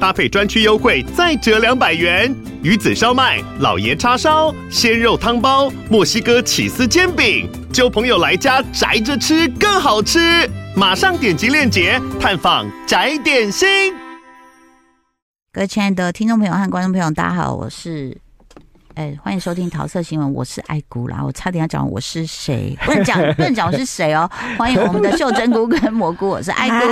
搭配专区优惠再折两百元。鱼子烧麦、老爷叉烧、鲜肉汤包、墨西哥起司煎饼，就朋友来家宅着吃更好吃。马上点击链接探访宅点心。各位亲爱的听众朋友和观众朋友，大家好，我是。哎，欢迎收听桃色新闻，我是爱姑啦。我差点要讲我是谁，不能讲，不能讲我是谁哦。欢迎我们的秀珍菇跟蘑菇，我是爱姑。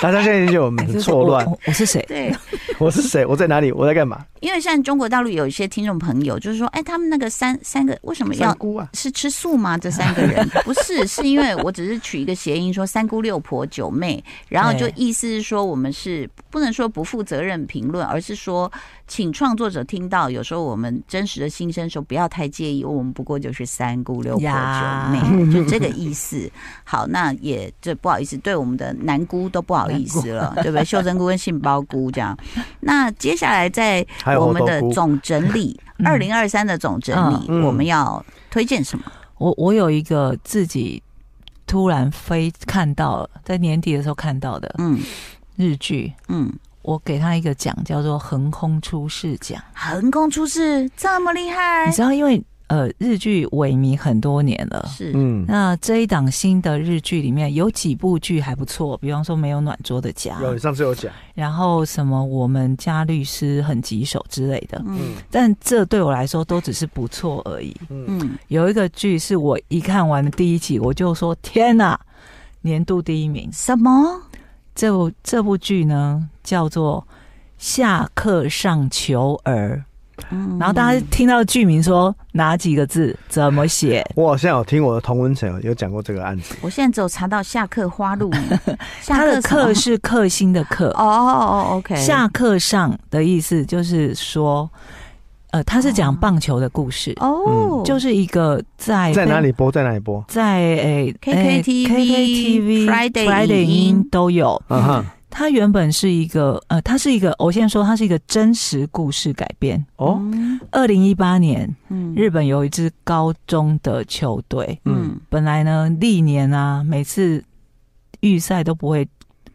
大家现在就有很错乱，我是谁？对，我是谁？我在哪里？我在干嘛？因为现在中国大陆有一些听众朋友，就是说，哎，他们那个三三个为什么要菇啊？是吃素吗？这三个人 不是，是因为我只是取一个谐音，说三姑六婆九妹，然后就意思是说，我们是不能说不负责任评论，而是说。请创作者听到有时候我们真实的心声时候，不要太介意，我们不过就是三姑六婆九妹，就这个意思。好，那也这不好意思，对我们的南姑都不好意思了，对不对？秀珍菇跟杏鲍菇这样。那接下来在我们的总整理，二零二三的总整理，我们要推荐什么？我我有一个自己突然飞看到了，在年底的时候看到的，嗯，日剧，嗯。我给他一个奖，叫做“横空出世奖”。横空出世这么厉害？你知道，因为呃，日剧萎靡很多年了，是嗯。那这一档新的日剧里面有几部剧还不错，比方说《没有暖桌的家》，有上次有讲。然后什么《我们家律师很棘手》之类的，嗯。但这对我来说都只是不错而已。嗯。有一个剧是我一看完的第一集，我就说：“天哪，年度第一名！”什么？这部这部剧呢，叫做《下课上求儿》，嗯，然后大家听到剧名说哪几个字，怎么写？我好像有听我的同文层有讲过这个案子。我现在只有查到下课花路，他的课是克星的课。哦哦哦，OK。下课上的意思就是说。呃，他是讲棒球的故事哦，嗯、就是一个在在哪里播，在哪里播，在诶 K K T V K K T V Friday Friday 音都有。嗯哼，他原本是一个呃，它是一个，我先说，它是一个真实故事改编哦。二零一八年，嗯，日本有一支高中的球队，嗯，本来呢，历年啊，每次预赛都不会。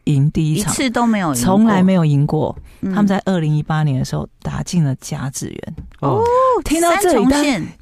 赢第一场，一次都没有，从来没有赢过。他们在二零一八年的时候打进了甲子园。哦，听到这里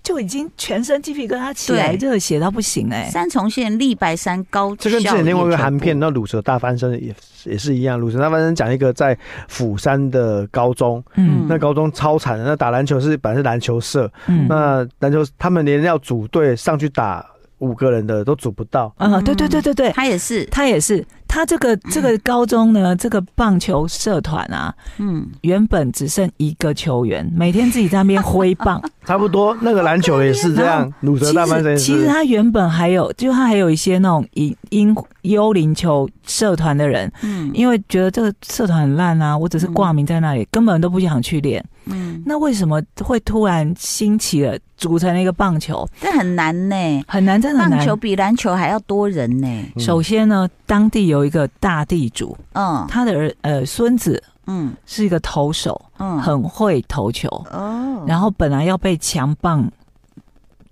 就已经全身鸡皮疙瘩起来，热血到不行哎！三重县立白山高，这跟之前另外一个韩片，那《鲁蛇大翻身》也也是一样。《鲁蛇大翻身》讲一个在釜山的高中，嗯，那高中超惨的，那打篮球是本来是篮球社，嗯，那篮球他们连要组队上去打五个人的都组不到。嗯，对对对对对，他也是，他也是。他这个这个高中呢，这个棒球社团啊，嗯，原本只剩一个球员，每天自己在那边挥棒，差不多。那个篮球也是这样，鲁蛇大翻身。其实他原本还有，就他还有一些那种以因幽灵球社团的人，嗯，因为觉得这个社团很烂啊，我只是挂名在那里，根本都不想去练。嗯，那为什么会突然兴起了，组成了一个棒球？这很难呢，很难，真的很难。棒球比篮球还要多人呢。首先呢，当地有一个大地主，嗯，他的儿呃孙子，嗯，是一个投手，嗯，很会投球。哦。然后本来要被强棒，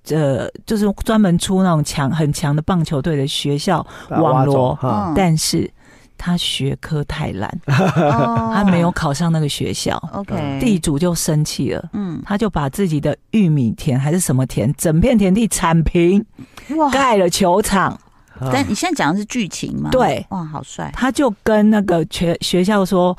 呃，就是专门出那种强很强的棒球队的学校网罗，但是。他学科太烂，他没有考上那个学校。OK，地主就生气了，嗯，他就把自己的玉米田还是什么田，整片田地铲平，哇，盖了球场。但你现在讲的是剧情吗？对，哇，好帅！他就跟那个学学校说，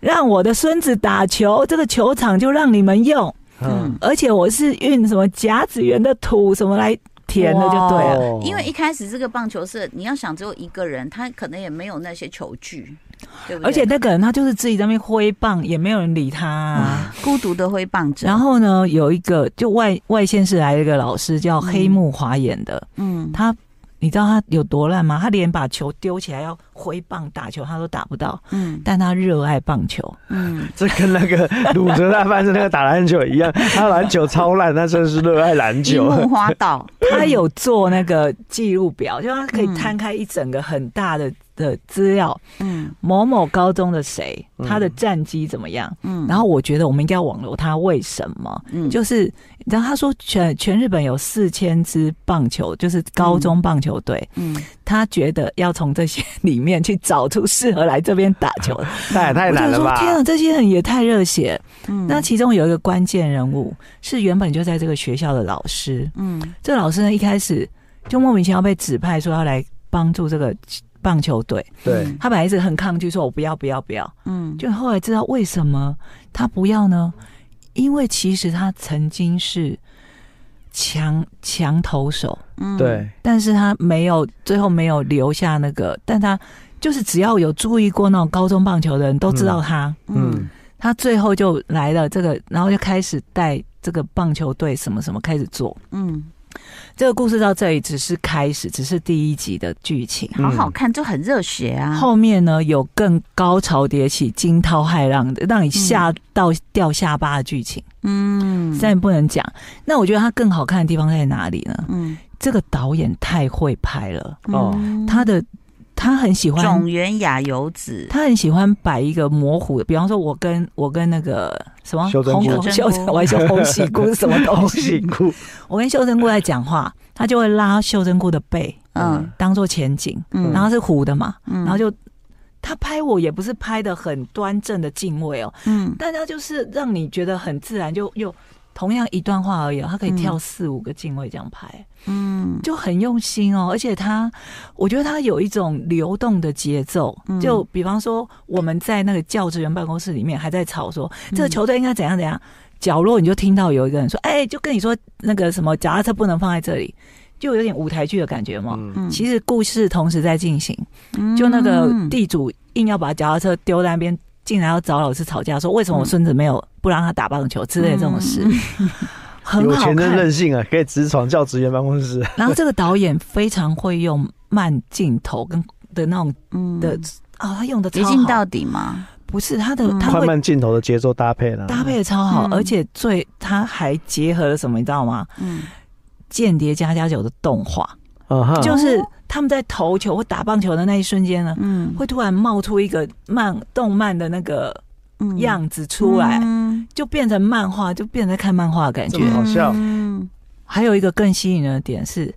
让我的孙子打球，这个球场就让你们用。嗯，而且我是运什么甲子园的土什么来。填的就对了，因为一开始这个棒球社，你要想只有一个人，他可能也没有那些球具，对不对？而且那个人他就是自己在那边挥棒，也没有人理他，啊，孤独的挥棒者。然后呢，有一个就外外县市来了一个老师叫黑木华演的，嗯，他你知道他有多烂吗？他连把球丢起来要挥棒打球，他都打不到。嗯，但他热爱棒球。嗯，这跟那个鲁哲大翻身那个打篮球一样，他篮球超烂，他真的是热爱篮球。樱木花道，他有做那个记录表，就他可以摊开一整个很大的。的资料，嗯，某某高中的谁，他的战绩怎么样？嗯，然后我觉得我们应该要网罗他为什么？嗯，就是，然后他说全全日本有四千支棒球，就是高中棒球队，嗯，他觉得要从这些里面去找出适合来这边打球的，那 也太难了吧？天啊，这些人也太热血！嗯，那其中有一个关键人物是原本就在这个学校的老师，嗯，这个老师呢一开始就莫名其妙被指派说要来帮助这个。棒球队，对，他本来一直很抗拒，说我不要，不要，不要。嗯，就后来知道为什么他不要呢？因为其实他曾经是强强投手，嗯，对，但是他没有最后没有留下那个，但他就是只要有注意过那种高中棒球的人都知道他，嗯，嗯，他最后就来了这个，然后就开始带这个棒球队什么什么开始做，嗯。这个故事到这里只是开始，只是第一集的剧情，好好看，就很热血啊！后面呢有更高潮迭起、惊涛骇浪的，让你吓到掉下巴的剧情。嗯，现在不能讲。那我觉得它更好看的地方在哪里呢？嗯，这个导演太会拍了哦，他的。他很喜欢种原雅油子，他很喜欢摆一个模糊的，比方说，我跟我跟那个什么秀珍菇，秀珍，我还说红喜姑是什么东西？我跟秀珍姑在讲话，他就会拉秀珍姑的背，嗯，当做前景，嗯，然后是糊的嘛，嗯，然后就他拍我也不是拍的很端正的敬畏哦，嗯，但他就是让你觉得很自然，就又。同样一段话而已，他可以跳四五个镜位这样拍，嗯，就很用心哦。而且他，我觉得他有一种流动的节奏。就比方说，我们在那个教职员办公室里面还在吵说，这个球队应该怎样怎样。角落你就听到有一个人说：“哎，就跟你说那个什么脚踏车不能放在这里。”就有点舞台剧的感觉嘛。其实故事同时在进行，就那个地主硬要把脚踏车丢在那边。竟然要找老师吵架，说为什么我孙子没有不让他打棒球之类的这种事，嗯、很好看。有钱真任性啊，可以直闯教职员办公室。然后这个导演非常会用慢镜头跟的那种的啊、哦，他用的一镜到底吗？不是他的，他快慢镜头的节奏搭配了，搭配的超好，嗯、而且最他还结合了什么，你知道吗？嗯，间谍加加酒的动画。就是他们在投球或打棒球的那一瞬间呢，嗯，会突然冒出一个漫动漫的那个样子出来，嗯，就变成漫画，就变成在看漫画的感觉，好笑。嗯，还有一个更吸引人的点是，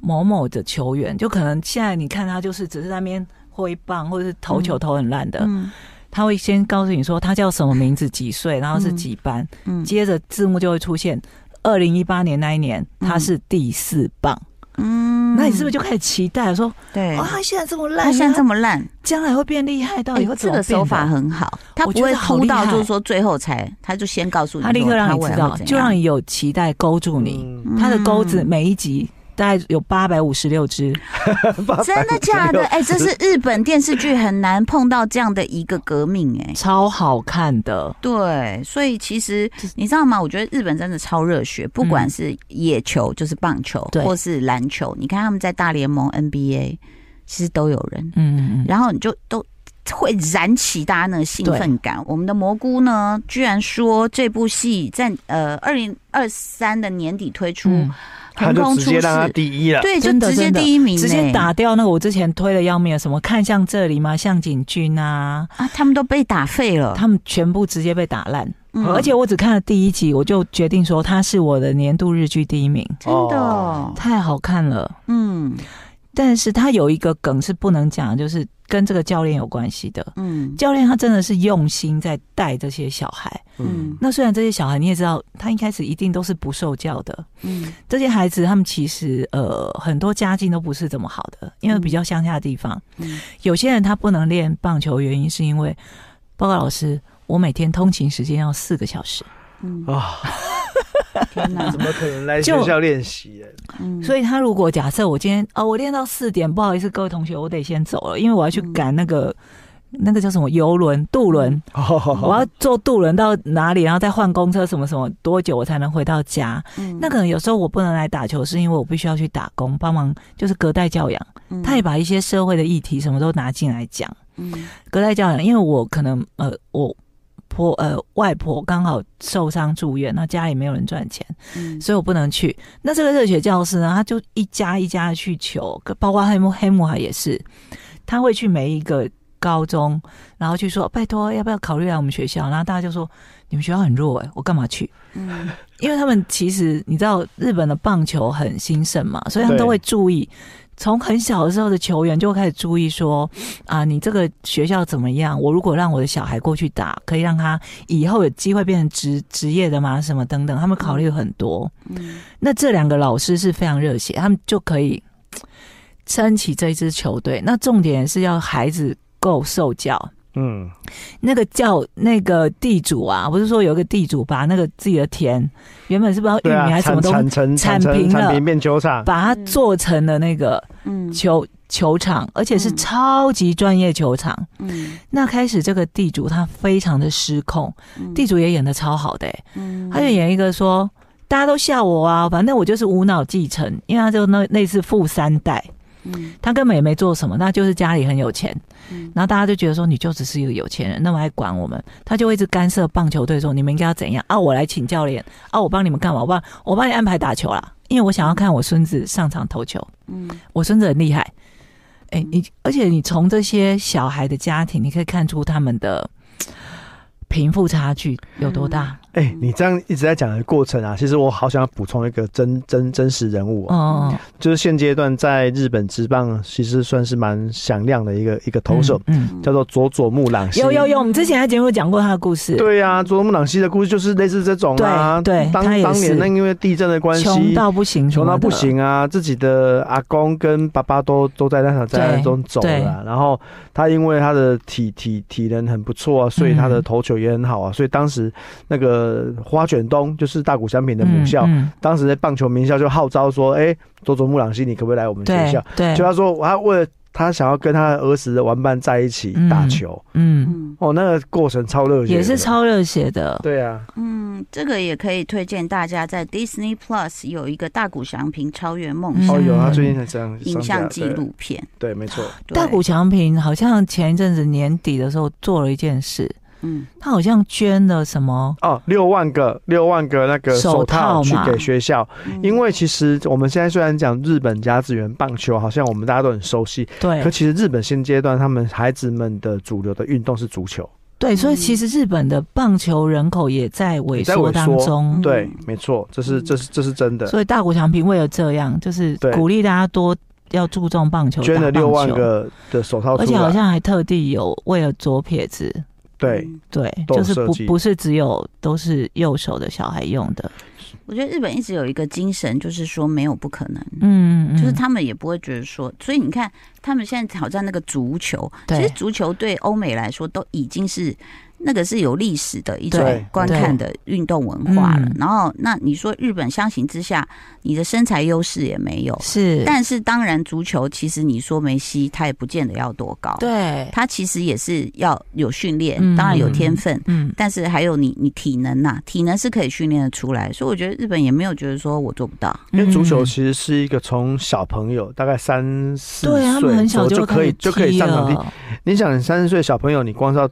某某的球员，就可能现在你看他就是只是在那边挥棒或者是投球投很烂的，嗯，他会先告诉你说他叫什么名字、几岁，然后是几班，嗯，接着字幕就会出现二零一八年那一年他是第四棒。嗯，那你是不是就开始期待说，对，哇，他现在这么烂，他现在这么烂，将来会变厉害到以后？这个手法很好，他不会哭到就是说最后才，他就先告诉你，他立刻让你知道，就让你有期待，勾住你。他的钩子每一集。大概有 八百五十六只，真的假的？哎、欸，这是 日本电视剧很难碰到这样的一个革命、欸，哎，超好看的。对，所以其实你知道吗？我觉得日本真的超热血，不管是野球，就是棒球，嗯、或是篮球。你看他们在大联盟 NBA，其实都有人，嗯，然后你就都会燃起大家那个兴奋感。我们的蘑菇呢，居然说这部戏在呃二零二三的年底推出。嗯他就直接让他第一了，对，就直接第一名，直接打掉那个我之前推的要命的什么看向这里吗？向景君啊啊，他们都被打废了，他们全部直接被打烂。嗯，而且我只看了第一集，我就决定说他是我的年度日剧第一名，真的太好看了。嗯，但是他有一个梗是不能讲，就是。跟这个教练有关系的，嗯，教练他真的是用心在带这些小孩，嗯，那虽然这些小孩你也知道，他一开始一定都是不受教的，嗯，这些孩子他们其实呃很多家境都不是这么好的，因为比较乡下的地方，嗯，有些人他不能练棒球，原因是因为报告老师，我每天通勤时间要四个小时，嗯。啊。天哪，怎么可能来学校练习？嗯，所以他如果假设我今天哦，我练到四点，不好意思，各位同学，我得先走了，因为我要去赶那个那个叫什么游轮渡轮，我要坐渡轮到哪里，然后再换公车什么什么，多久我才能回到家？嗯、那可能有时候我不能来打球，是因为我必须要去打工帮忙，就是隔代教养。嗯、他也把一些社会的议题什么都拿进来讲。嗯，隔代教养，因为我可能呃，我婆呃外婆刚好受伤住院，那家里没有人赚钱，嗯、所以我不能去。那这个热血教师呢，他就一家一家的去求，包括黑木黑木海也是，他会去每一个。高中，然后去说拜托，要不要考虑来我们学校？然后大家就说你们学校很弱哎，我干嘛去？嗯，因为他们其实你知道日本的棒球很兴盛嘛，所以他们都会注意，从很小的时候的球员就会开始注意说啊，你这个学校怎么样？我如果让我的小孩过去打，可以让他以后有机会变成职职业的吗？什么等等，他们考虑很多。嗯，那这两个老师是非常热血，他们就可以撑起这一支球队。那重点是要孩子。够受教，嗯，那个叫那个地主啊，不是说有个地主把那个自己的田原本是不知道玉米还是什么东西铲平了，变球场，把它做成了那个球球场，而且是超级专业球场。嗯，那开始这个地主他非常的失控，地主也演的超好的，欸，嗯，他就演一个说大家都笑我啊，反正我就是无脑继承，因为他就那那次富三代。嗯，他根本也没做什么，那就是家里很有钱，嗯，然后大家就觉得说，你就只是一个有钱人，那么爱管我们，他就会一直干涉棒球队说，你们应该要怎样？啊？我来请教练。啊，我帮你们干嘛？我帮，我帮你安排打球啦，因为我想要看我孙子上场投球，嗯，我孙子很厉害，哎，你而且你从这些小孩的家庭，你可以看出他们的贫富差距有多大。哎、欸，你这样一直在讲的过程啊，其实我好想要补充一个真真真实人物啊，嗯、就是现阶段在日本职棒其实算是蛮响亮的一个一个投手，嗯，嗯。叫做佐佐木朗希。有有有，我们之前在节目讲过他的故事。对呀、啊，佐佐木朗希的故事就是类似这种啊，对，对当当年那因为地震的关系，穷到不行，穷到不行啊，自己的阿公跟爸爸都都在那场灾难中走了，然后他因为他的体体体能很不错啊，所以他的投球也很好啊，嗯、所以当时那个。呃，花卷东就是大谷翔平的母校，嗯嗯、当时在棒球名校就号召说：“哎、欸，佐佐木朗希，你可不可以来我们学校？”对，对就他说，我要为了他想要跟他的儿时的玩伴在一起打球。嗯，嗯哦，那个过程超热血，也是超热血的。对啊，嗯，这个也可以推荐大家在 Disney Plus 有一个大谷翔平超越梦想。哦，有他最近在这样影像纪录片。对，没错。大谷翔平好像前一阵子年底的时候做了一件事。嗯，他好像捐了什么？哦，六万个六万个那个手套去给学校，因为其实我们现在虽然讲日本甲子园棒球，好像我们大家都很熟悉，对，可其实日本现阶段他们孩子们的主流的运动是足球，对，所以其实日本的棒球人口也在萎缩当中，对，没错，这是这是这是真的。所以大谷翔平为了这样，就是鼓励大家多要注重棒球，捐了六万个的手套，而且好像还特地有为了左撇子。对对，就是不不是只有都是右手的小孩用的。我觉得日本一直有一个精神，就是说没有不可能。嗯，就是他们也不会觉得说，所以你看他们现在挑战那个足球，其实足球对欧美来说都已经是。那个是有历史的一种观看的运动文化了。然后，那你说日本相形之下，你的身材优势也没有。是，但是当然，足球其实你说梅西，他也不见得要多高。对，他其实也是要有训练，当然有天分。嗯，但是还有你，你体能呐，体能是可以训练的出来。所以我觉得日本也没有觉得说我做不到。因为足球其实是一个从小朋友大概三四岁，很小就可以就可以上场地。你想，三十岁小朋友，你光是要。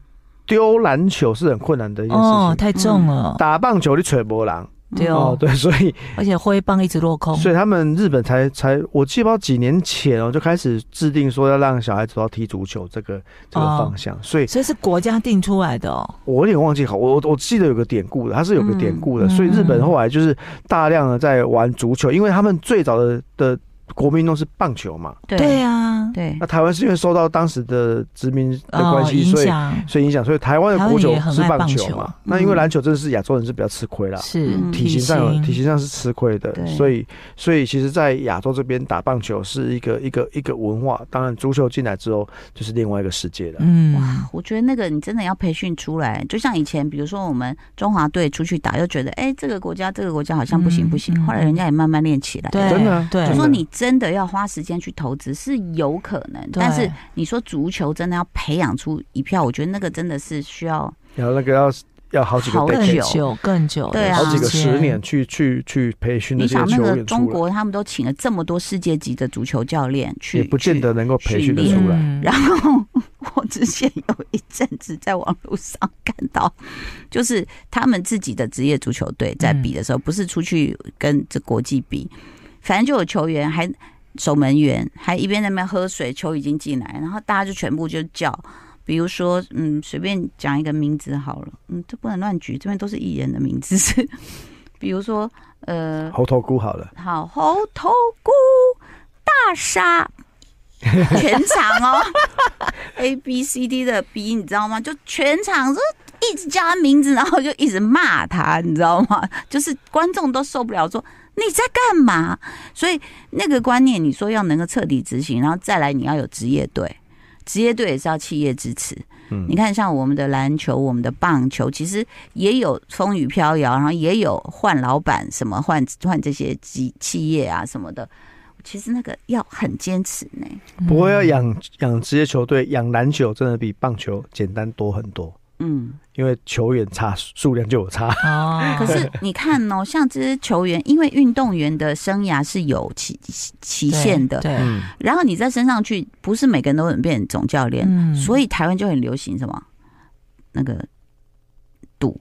丢篮球是很困难的一件事情，哦，太重了。打棒球你吹波浪，对哦，对，所以而且挥棒一直落空，所以他们日本才才，我记不到几年前哦，就开始制定说要让小孩子都要踢足球这个这个方向，所以所以是国家定出来的哦。我有点忘记好，我我记得有个典故的，它是有个典故的，所以日本后来就是大量的在玩足球，因为他们最早的的。国民运动是棒球嘛？对啊，对。那台湾是因为受到当时的殖民的关系，所以所以影响，所以台湾的国球是棒球嘛？那因为篮球真的是亚洲人是比较吃亏啦，是体型上有体型上是吃亏的，所以所以其实，在亚洲这边打棒球是一个一个一个文化。当然，足球进来之后就是另外一个世界了。嗯，哇，我觉得那个你真的要培训出来，就像以前，比如说我们中华队出去打，又觉得哎，这个国家这个国家好像不行不行，后来人家也慢慢练起来，真的，对，就说你。真的要花时间去投资是有可能，但是你说足球真的要培养出一票，我觉得那个真的是需要要那个要要好几个好久更久，对啊，好几个十年去去去培训。你想那个中国他们都请了这么多世界级的足球教练去，也不见得能够培训得出来。然后我之前有一阵子在网络上看到，就是他们自己的职业足球队在比的时候，不是出去跟这国际比。反正就有球员还守门员，还一边在那边喝水，球已经进来，然后大家就全部就叫，比如说，嗯，随便讲一个名字好了，嗯，这不能乱举，这边都是艺人的名字，是，比如说，呃，猴头菇好了，好，猴头菇大沙，全场哦，A B C D 的 B，你知道吗？就全场就一直叫他名字，然后就一直骂他，你知道吗？就是观众都受不了，说。你在干嘛？所以那个观念，你说要能够彻底执行，然后再来，你要有职业队，职业队也是要企业支持。嗯，你看，像我们的篮球、我们的棒球，其实也有风雨飘摇，然后也有换老板，什么换换这些企企业啊什么的。其实那个要很坚持呢。不过要养养职业球队，养篮球真的比棒球简单多很多。嗯，因为球员差，数量就有差哦。可是 你看哦，像这些球员，因为运动员的生涯是有期期限的，对。然后你再升上去，不是每个人都能变总教练，嗯。所以台湾就很流行什么那个赌。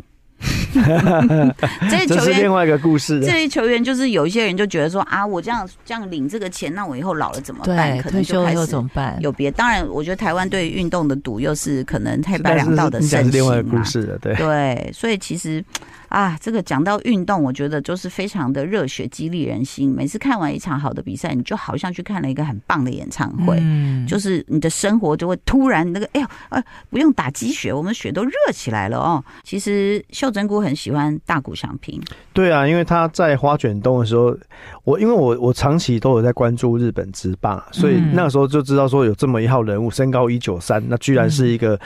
这些球员，另外一个故事。这些球员就是有一些人就觉得说啊，我这样这样领这个钱，那我以后老了怎么办？可能就开始怎么办？有别。当然，我觉得台湾对运动的赌又是可能太白两道的盛行嘛。另外一个故事的，对对，所以其实。啊，这个讲到运动，我觉得就是非常的热血，激励人心。每次看完一场好的比赛，你就好像去看了一个很棒的演唱会，嗯、就是你的生活就会突然那个，哎呦，呃，不用打鸡血，我们血都热起来了哦。其实秀珍姑很喜欢大谷翔平，对啊，因为他在花卷东的时候，我因为我我长期都有在关注日本职棒，所以那个时候就知道说有这么一号人物，身高一九三，那居然是一个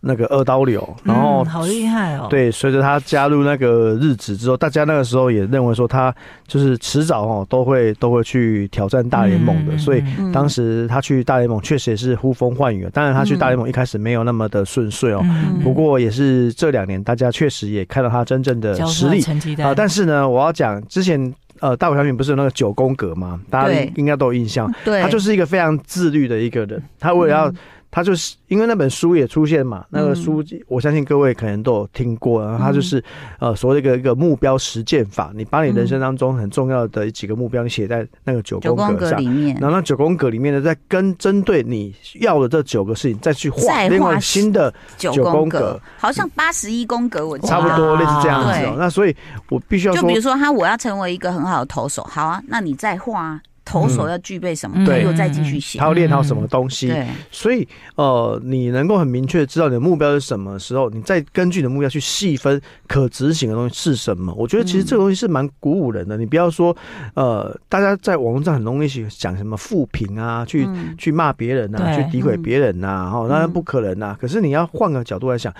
那个二刀流，然后、嗯、好厉害哦。对，随着他加入那个。呃，日子之后，大家那个时候也认为说他就是迟早哦都会都会去挑战大联盟的，所以当时他去大联盟确实也是呼风唤雨。当然，他去大联盟一开始没有那么的顺遂哦，不过也是这两年大家确实也看到他真正的实力啊。但是呢，我要讲之前呃，大谷翔平不是有那个九宫格吗？大家应该都有印象，对，他就是一个非常自律的一个人，他为了要。他就是因为那本书也出现嘛，那个书我相信各位可能都有听过。然后他就是呃，所谓的一个一个目标实践法，你把你人生当中很重要的几个目标，你写在那个九宫格上，然后那九宫格里面呢，再跟针对你要的这九个事情再去画另外新的九宫格，好像八十一宫格，我差不多类似这样子哦。那所以我必须要说，就比如说他我要成为一个很好的投手，好啊，那你再画。投手要具备什么？对，又再继续写。他要练好什么东西？对，所以呃，你能够很明确知道你的目标是什么时候，你再根据你的目标去细分可执行的东西是什么。我觉得其实这个东西是蛮鼓舞人的。你不要说呃，大家在网络上很容易去讲什么负评啊，去去骂别人啊，去诋毁别人啊，哈，当然不可能啊。可是你要换个角度来想。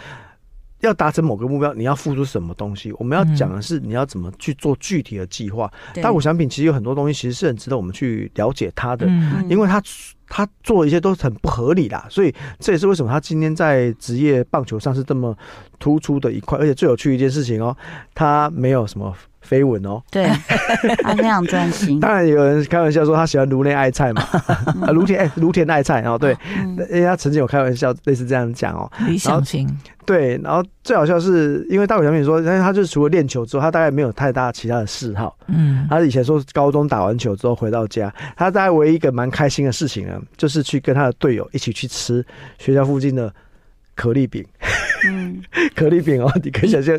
要达成某个目标，你要付出什么东西？我们要讲的是你要怎么去做具体的计划。大谷翔平其实有很多东西，其实是很值得我们去了解他的，因为他他做一些都是很不合理啦，所以这也是为什么他今天在职业棒球上是这么突出的一块。而且最有趣一件事情哦，他没有什么。绯闻哦，对，他非常专心。当然有人开玩笑说他喜欢芦内爱菜嘛，啊芦田哎芦田爱菜哦，对，因为他曾经有开玩笑类似这样讲哦，理想型。对，然后最好笑是因为大谷翔平说，但是他就是除了练球之后，他大概没有太大其他的嗜好。嗯，他以前说高中打完球之后回到家，他大概唯一一个蛮开心的事情呢，就是去跟他的队友一起去吃学校附近的可丽饼。嗯，可丽饼哦，你可以想象。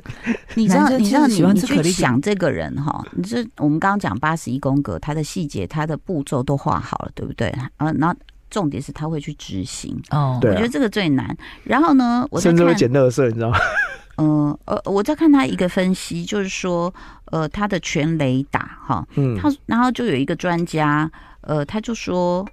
你知道，你知道，你你去想这个人哈，你这我们刚刚讲八十一宫格，他的细节、他的步骤都画好了，对不对？啊，然后重点是他会去执行哦。我觉得这个最难。然后呢，我甚至会捡垃圾，你知道吗？嗯呃，我在看他一个分析，就是说，呃，他的全雷打哈，嗯，他然后就有一个专家，呃，他就说。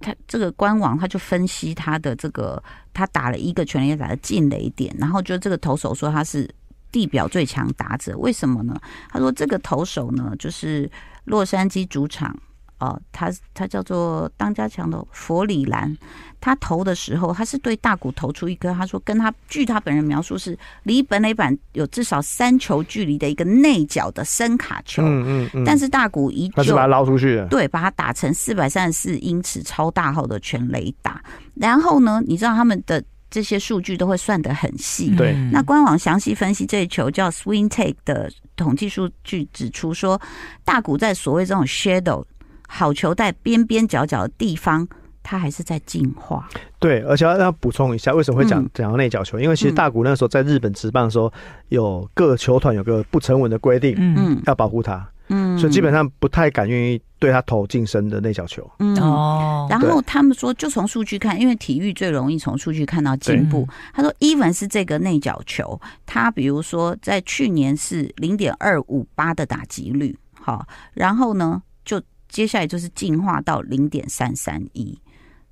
他这个官网，他就分析他的这个，他打了一个全雷打的进雷点，然后就这个投手说他是地表最强打者，为什么呢？他说这个投手呢，就是洛杉矶主场哦，他他叫做当家强的佛里兰，他投的时候，他是对大谷投出一颗，他说跟他据他本人描述是离本垒板有至少三球距离的一个内角的深卡球，嗯嗯嗯，但是大谷依旧他是把它捞出去，对，把它打成四百三十四英尺超大号的全垒打，然后呢，你知道他们的。这些数据都会算得很细。对，那官网详细分析这一球叫 Swing Take 的统计数据指出说，大谷在所谓这种 shadow 好球带边边角角的地方，它还是在进化。对，而且要要补充一下，为什么会讲讲到内角球？因为其实大谷那时候在日本职棒的时候，有各球团有个不成文的规定，嗯，要保护他。嗯，所以基本上不太敢愿意对他投近身的内角球。嗯哦，然后他们说，就从数据看，因为体育最容易从数据看到进步。他说，even 是这个内角球，他比如说在去年是零点二五八的打击率，好，然后呢，就接下来就是进化到零点三三一。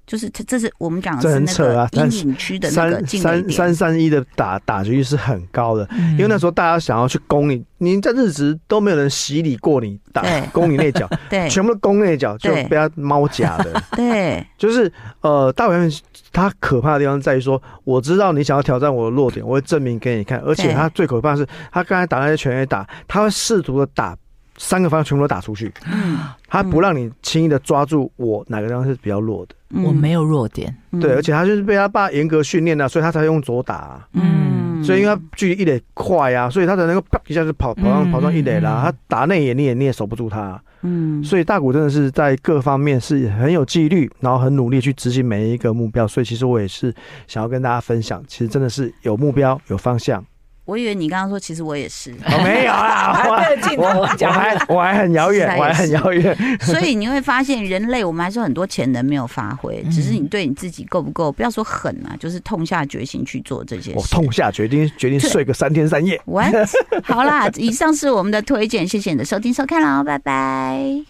就是这，这是我们讲的是那个阴影区的那个三三三三一的打打击率是很高的，嗯、因为那时候大家想要去攻你，你在日职都没有人洗礼过你打攻你那脚，对，全部都攻那脚就被他猫夹的，对，就是呃，大部分他可怕的地方在于说，我知道你想要挑战我的弱点，我会证明给你看，而且他最可怕的是，他刚才打那些拳也打，他会试图的打。三个方向全部都打出去，嗯，他不让你轻易的抓住我哪个地方是比较弱的，我没有弱点，对，而且他就是被他爸严格训练的，所以他才用左打，嗯，所以因为他距离一垒快啊，所以他才能够啪一下就跑跑上跑上一垒啦，他打内野你也你也守不住他，嗯，所以大谷真的是在各方面是很有纪律，然后很努力去执行每一个目标，所以其实我也是想要跟大家分享，其实真的是有目标有方向。我以为你刚刚说，其实我也是，我没有啦，我还我还我还很遥远，我还很遥远。所以你会发现，人类我们还是很多潜能没有发挥，只是你对你自己够不够，不要说狠啊，就是痛下决心去做这些事。我痛下决定，决定睡个三天三夜。完，好啦，以上是我们的推荐，谢谢你的收听收看喽，拜拜。